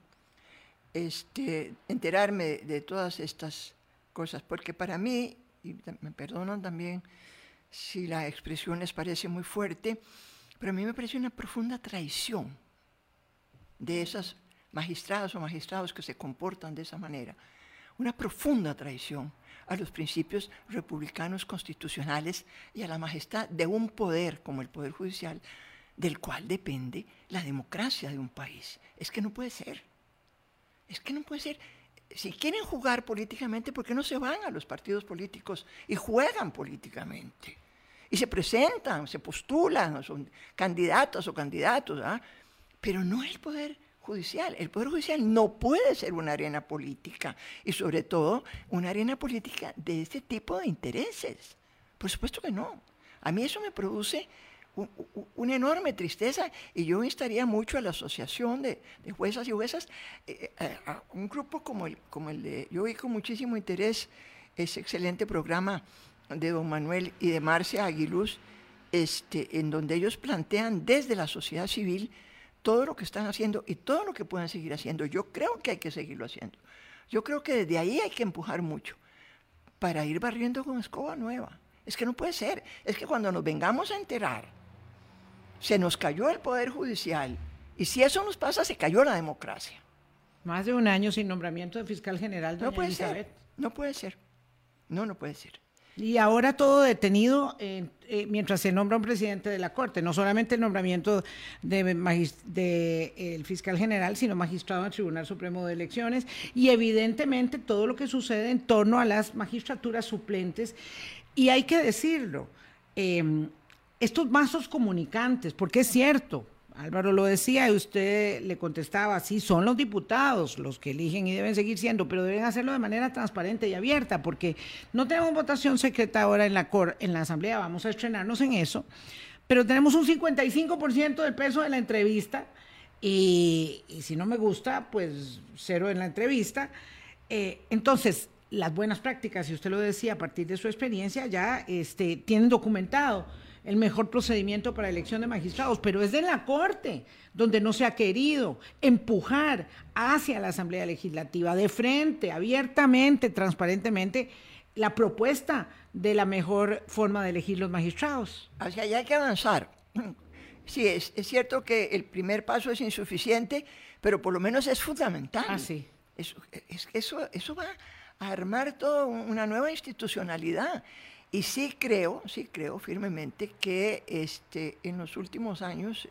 este, enterarme de todas estas cosas, porque para mí, y me perdonan también si la expresión les parece muy fuerte, pero a mí me parece una profunda traición de esas magistradas o magistrados que se comportan de esa manera, una profunda traición a los principios republicanos constitucionales y a la majestad de un poder como el Poder Judicial, del cual depende la democracia de un país. Es que no puede ser. Es que no puede ser. Si quieren jugar políticamente, ¿por qué no se van a los partidos políticos y juegan políticamente? Y se presentan, se postulan, son candidatas o candidatos, ¿ah? pero no el poder judicial. El Poder Judicial no puede ser una arena política y sobre todo una arena política de este tipo de intereses. Por supuesto que no. A mí eso me produce una enorme tristeza y yo instaría mucho a la Asociación de, Juezas y Juezas, eh, eh, a un grupo como el, como el de, yo vi con muchísimo interés ese excelente programa de don Manuel y de Marcia Aguiluz, este, en donde ellos plantean desde la sociedad civil todo lo que están haciendo y todo lo que pueden seguir haciendo. Yo creo que hay que seguirlo haciendo. Yo creo que desde ahí hay que empujar mucho para ir barriendo con escoba nueva. Es que no puede ser. Es que cuando nos vengamos a enterar, se nos cayó el Poder Judicial y si eso nos pasa, se cayó la democracia. Más de un año sin nombramiento de fiscal general. no puede ser. No puede ser. No, no puede ser. Y ahora todo detenido eh, eh, mientras se nombra un presidente de la Corte, no solamente el nombramiento del de, fiscal general, sino magistrado del Tribunal Supremo de Elecciones y evidentemente todo lo que sucede en torno a las magistraturas suplentes. Y hay que decirlo, eh, estos mazos comunicantes, porque es cierto, Álvaro lo decía y usted le contestaba, sí, son los diputados los que eligen y deben seguir siendo, pero deben hacerlo de manera transparente y abierta, porque no tenemos votación secreta ahora en la, cor, en la Asamblea, vamos a estrenarnos en eso, pero tenemos un 55% del peso de la entrevista y, si no me gusta, pues cero en la entrevista. Eh, entonces, las buenas prácticas, si usted lo decía a partir de su experiencia, ya este, tienen documentado el mejor procedimiento para elección de magistrados, pero es de la Corte, donde no se ha querido empujar hacia la Asamblea Legislativa de frente, abiertamente, transparentemente, la propuesta de la mejor forma de elegir los magistrados. Hacia allá hay que avanzar. Sí, es, cierto que el primer paso es insuficiente, pero por lo menos es fundamental. Ah, sí. Eso, eso, eso va a armar toda una nueva institucionalidad. Y sí creo, sí creo firmemente que este, en los últimos años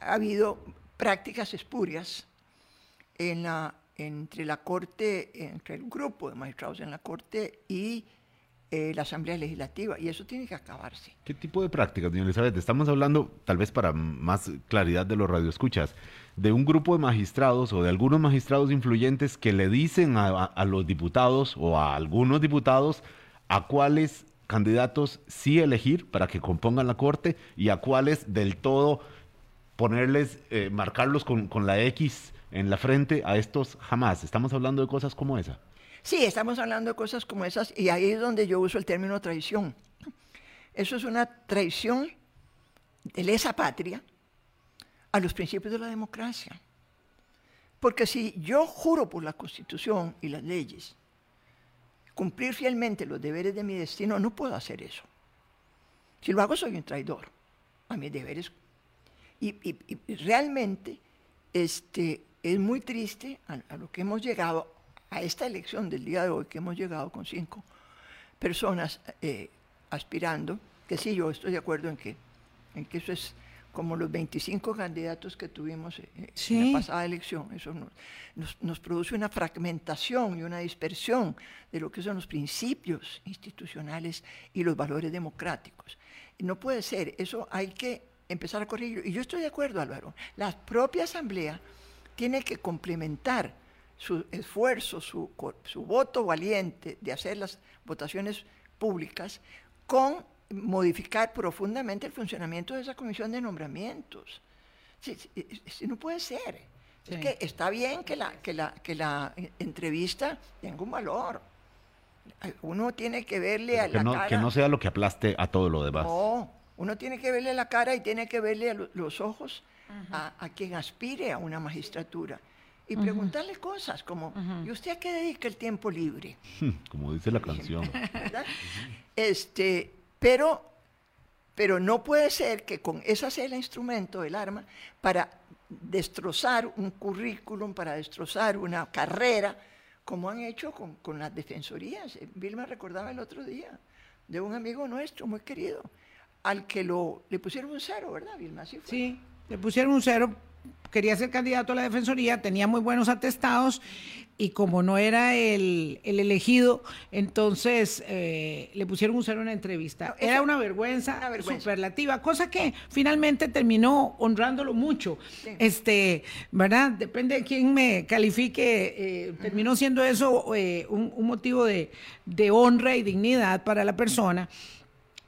ha habido prácticas espurias en la, entre la Corte, entre el grupo de magistrados en la Corte y eh, la Asamblea Legislativa, y eso tiene que acabarse. ¿Qué tipo de prácticas, doña Elizabeth? Estamos hablando, tal vez para más claridad de los radioescuchas, de un grupo de magistrados o de algunos magistrados influyentes que le dicen a, a los diputados o a algunos diputados a cuáles candidatos sí elegir para que compongan la corte y a cuáles del todo ponerles, eh, marcarlos con, con, la X en la frente, a estos jamás. Estamos hablando de cosas como esa. Sí, estamos hablando de cosas como esas y ahí es donde yo uso el término traición. Eso es una traición de lesa patria a los principios de la democracia. Porque si yo juro por la Constitución y las leyes, cumplir fielmente los deberes de mi destino, no puedo hacer eso. Si lo hago, soy un traidor a mis deberes. Y, realmente este, es muy triste a, lo que hemos llegado, a esta elección del día de hoy, que hemos llegado con cinco personas eh, aspirando, que sí, yo estoy de acuerdo en que, en que eso es como los 25 candidatos que tuvimos eh, en la pasada elección. Eso nos, produce una fragmentación y una dispersión de lo que son los principios institucionales y los valores democráticos. No puede ser, eso hay que empezar a corregir. Y yo estoy de acuerdo, Álvaro, la propia Asamblea tiene que complementar su esfuerzo, su, su voto valiente de hacer las votaciones públicas con modificar profundamente el funcionamiento de esa comisión de nombramientos. no puede ser. Es que está bien que la, que, la, que la entrevista tenga un valor, Uno tiene que verle a que la no, cara. que no sea lo que aplaste a todo lo demás. No, uno tiene que verle la cara y tiene que verle a lo- los ojos a, a quien aspire a una magistratura y preguntarle cosas como, ¿y usted a qué dedica el tiempo libre? Como dice la canción. Este, pero, pero no puede ser que con esa sea el instrumento, el arma, para destrozar un currículum, para destrozar una carrera, como han hecho con, con las defensorías. Eh, Vilma recordaba el otro día de un amigo nuestro muy querido, al que lo, le pusieron un cero, ¿verdad, Vilma? Sí, le pusieron un cero, quería ser candidato a la defensoría, tenía muy buenos atestados y como no era el, el elegido, entonces eh, le pusieron un cero en la entrevista. Era una vergüenza, una vergüenza. superlativa, cosa que finalmente terminó honrándolo mucho. Sí. Este, ¿verdad? Depende de quién me califique, eh, terminó siendo eso eh, un, un motivo de, de honra y dignidad para la persona.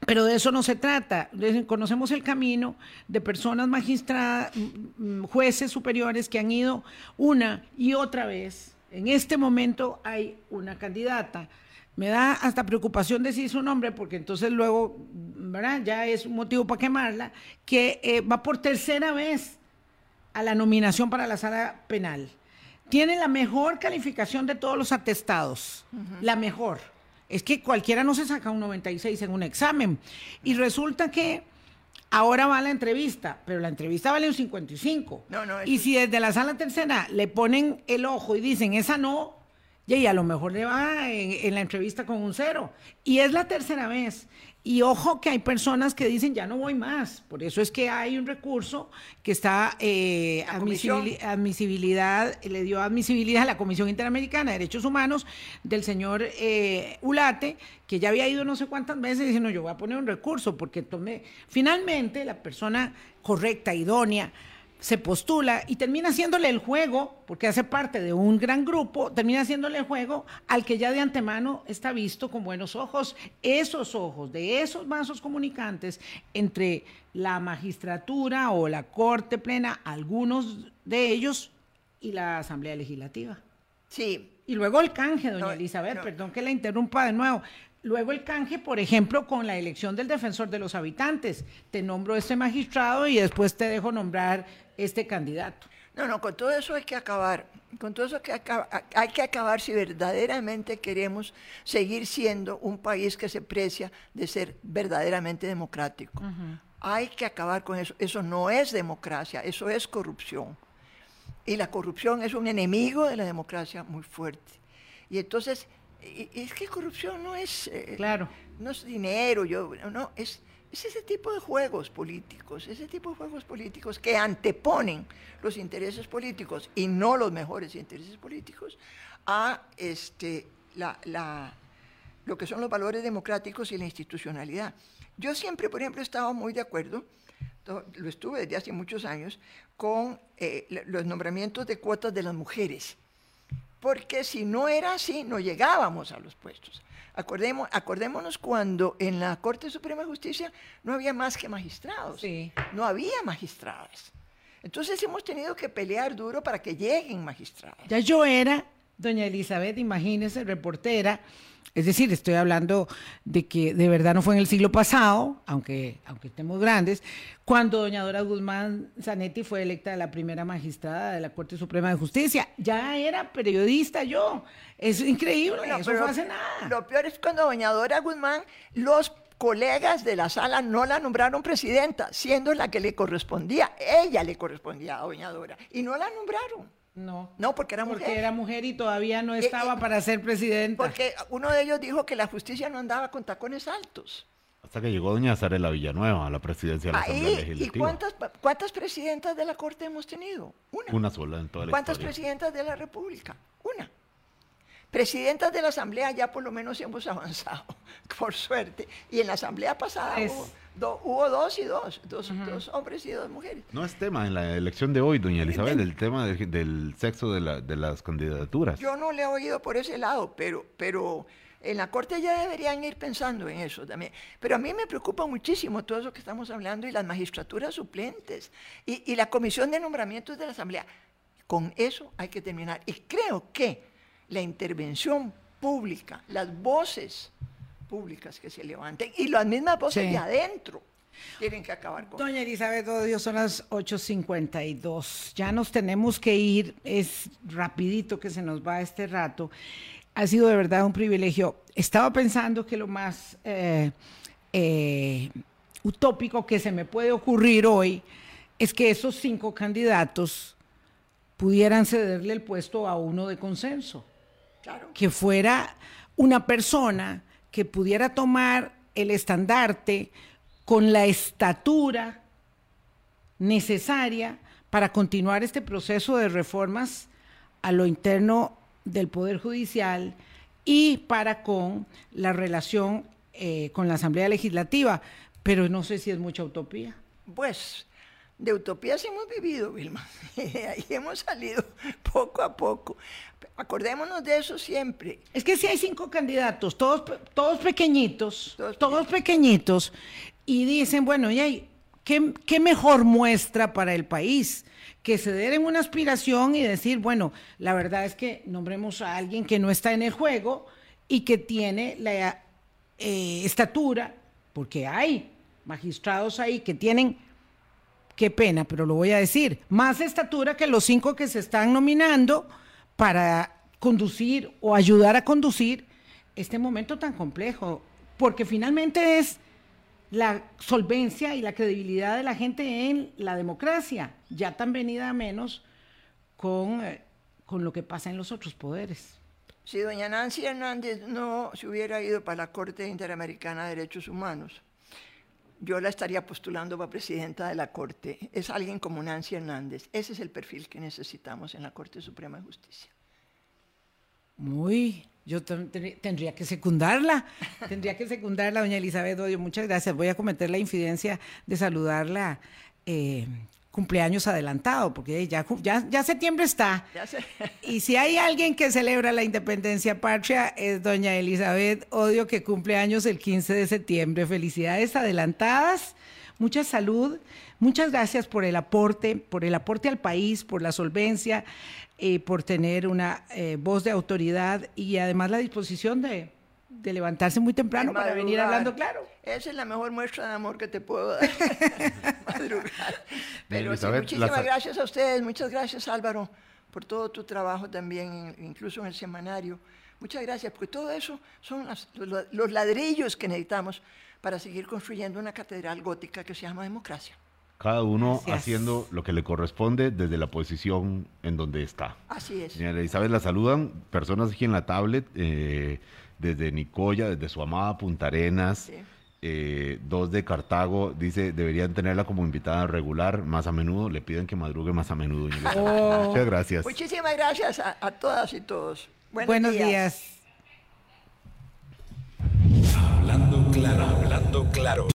Pero de eso no se trata. Conocemos el camino de personas magistradas, mm, mm, jueces superiores que han ido una y otra vez. En este momento hay una candidata. Me da hasta preocupación decir su nombre porque entonces luego, ¿verdad? Ya es un motivo para quemarla, que eh, va por tercera vez a la nominación para la sala penal. Tiene la mejor calificación de todos los atestados, la mejor. Es que cualquiera no se saca un 96 en un examen. Y resulta que ahora va la entrevista, pero la entrevista vale un 55. No, no, y si desde la sala tercera le ponen el ojo y dicen, esa no, y a lo mejor le va en, en la entrevista con un cero. Y es la tercera vez. Y ojo que hay personas que dicen, ya no voy más. Por eso es que hay un recurso que está eh, admisibilidad, le dio admisibilidad a la Comisión Interamericana de Derechos Humanos del señor eh, Ulate, que ya había ido no sé cuántas veces diciendo, yo voy a poner un recurso, porque tomé. Finalmente, la persona correcta, idónea, se postula y termina haciéndole el juego, porque hace parte de un gran grupo, termina haciéndole el juego al que ya de antemano está visto con buenos ojos. Esos ojos de esos vasos comunicantes entre la magistratura o la Corte Plena, algunos de ellos, y la Asamblea Legislativa. Sí, Y luego el canje, doña No, Elizabeth, no. perdón que la interrumpa de nuevo. Luego el canje, por ejemplo, con la elección del defensor de los habitantes. Te nombro este magistrado y después te dejo nombrar este candidato. No, no, con todo eso hay que acabar. Con todo eso hay que acaba- hay que acabar si verdaderamente queremos seguir siendo un país que se precia de ser verdaderamente democrático. Hay que acabar con eso. Eso no es democracia, eso es corrupción. Y la corrupción es un enemigo de la democracia muy fuerte. Y entonces, es que corrupción no es, eh, Claro. no es dinero, yo, no, es, es ese tipo de juegos políticos, ese tipo de juegos políticos que anteponen los intereses políticos y no los mejores intereses políticos a este, la, la- lo que son los valores democráticos y la institucionalidad. Yo siempre, por ejemplo, he estado muy de acuerdo, lo estuve desde hace muchos años, con eh, los nombramientos de cuotas de las mujeres porque si no era así, no llegábamos a los puestos. Acordemos, acordémonos cuando en la Corte Suprema de Justicia no había más que magistrados, Sí. no había magistradas. Entonces hemos tenido que pelear duro para que lleguen magistrados. Ya yo era, doña Elizabeth, imagínese, reportera, es decir, estoy hablando de que de verdad no fue en el siglo pasado, aunque, aunque estemos grandes, cuando doña Dora Guzmán Zanetti fue electa la primera magistrada de la Corte Suprema de Justicia. Ya era periodista yo. Es increíble, Bueno, eso pero fue hace nada. Lo peor es cuando doña Dora Guzmán, los colegas de la sala no la nombraron presidenta, siendo la que le correspondía. Ella le correspondía a doña Dora. Y no la nombraron. No, No, porque era porque mujer. era mujer y todavía no estaba eh, para ser presidenta. Porque uno de ellos dijo que la justicia no andaba con tacones altos. Hasta que llegó doña Zarela Villanueva a la presidencia de la Asamblea Ahí, ¿y Legislativa. cuántas, cuántas presidentas de la Corte hemos tenido? Una. Una sola en toda la ¿Cuántas historia. presidentas de la República? Una. Presidentas de la Asamblea ya por lo menos hemos avanzado, por suerte. Y en la Asamblea pasada hubo, do- hubo dos y dos, dos, dos hombres y dos mujeres. No es tema en la elección de hoy, doña Elizabeth, el tema del, del sexo de, la- de las candidaturas. Yo no le he oído por ese lado, pero, pero en la Corte ya deberían ir pensando en eso también. Pero a mí me preocupa muchísimo todo eso que estamos hablando y las magistraturas suplentes y, y la comisión de nombramientos de la Asamblea. Con eso hay que terminar. Y creo que la intervención pública, las voces públicas que se levanten y las mismas voces Sí. de adentro tienen que acabar con Doña Elizabeth Odio, son las 8.52. Ya nos tenemos que ir. Es rapidito que se nos va este rato. Ha sido de verdad un privilegio. Estaba pensando que lo más eh, eh, utópico que se me puede ocurrir hoy es que esos cinco candidatos pudieran cederle el puesto a uno de consenso Claro. que fuera una persona que pudiera tomar el estandarte con la estatura necesaria para continuar este proceso de reformas a lo interno del Poder Judicial y para con la relación eh, con la Asamblea Legislativa. Pero no sé si es mucha utopía. Pues de utopías hemos vivido, Vilma. Ahí hemos salido poco a poco. Acordémonos de eso siempre. Es que si hay cinco candidatos, todos, todos pequeñitos, Todos todos, pequeñitos, y dicen, bueno, y hay, ¿qué, qué mejor muestra para el país que ceder en una aspiración y decir, bueno, la verdad es que nombremos a alguien que no está en el juego y que tiene la eh, estatura, porque hay magistrados ahí que tienen qué pena, pero lo voy a decir, más estatura que los cinco que se están nominando para conducir o ayudar a conducir este momento tan complejo, porque finalmente es la solvencia y la credibilidad de la gente en la democracia, ya tan venida a menos con, eh, con lo que pasa en los otros poderes. Si doña Nancy Hernández no se hubiera ido para la Corte Interamericana de Derechos Humanos, yo la estaría postulando para presidenta de la Corte. Es alguien como Nancy Hernández. Ese es el perfil que necesitamos en la Corte Suprema de Justicia. Muy, yo ten- ten- tendría que secundarla, tendría que secundarla, doña Elizabeth Odio, muchas gracias. Voy a cometer la infidencia de saludarla eh, cumpleaños adelantado, porque ya, ya, ya septiembre está. Ya sé. Y si hay alguien que celebra la independencia patria, es doña Elizabeth Odio, que cumple años el 15 de septiembre. Felicidades adelantadas, mucha salud, muchas gracias por el aporte, por el aporte al país, por la solvencia, eh, por tener una eh, voz de autoridad y además la disposición de, de levantarse muy temprano para venir hablando claro. Esa es la mejor muestra de amor que te puedo dar. Madrugar. Pero sí, muchísimas las- gracias a ustedes, muchas gracias Álvaro por todo tu trabajo también, incluso en el semanario. Muchas gracias, porque todo eso son las- los, los ladrillos que necesitamos para seguir construyendo una catedral gótica que se llama democracia. Cada uno Gracias. haciendo lo que le corresponde desde la posición en donde está. Así es. Señora Elizabeth, la saludan personas aquí en la tablet, eh, desde Nicoya, desde su amada Punta Arenas, Sí. eh, dos de Cartago, dice, deberían tenerla como invitada regular más a menudo, le piden que madrugue más a menudo. Oh. Muchas gracias. Muchísimas gracias a, a todas y todos. Buenos, Buenos días. Hablando claro, hablando claro.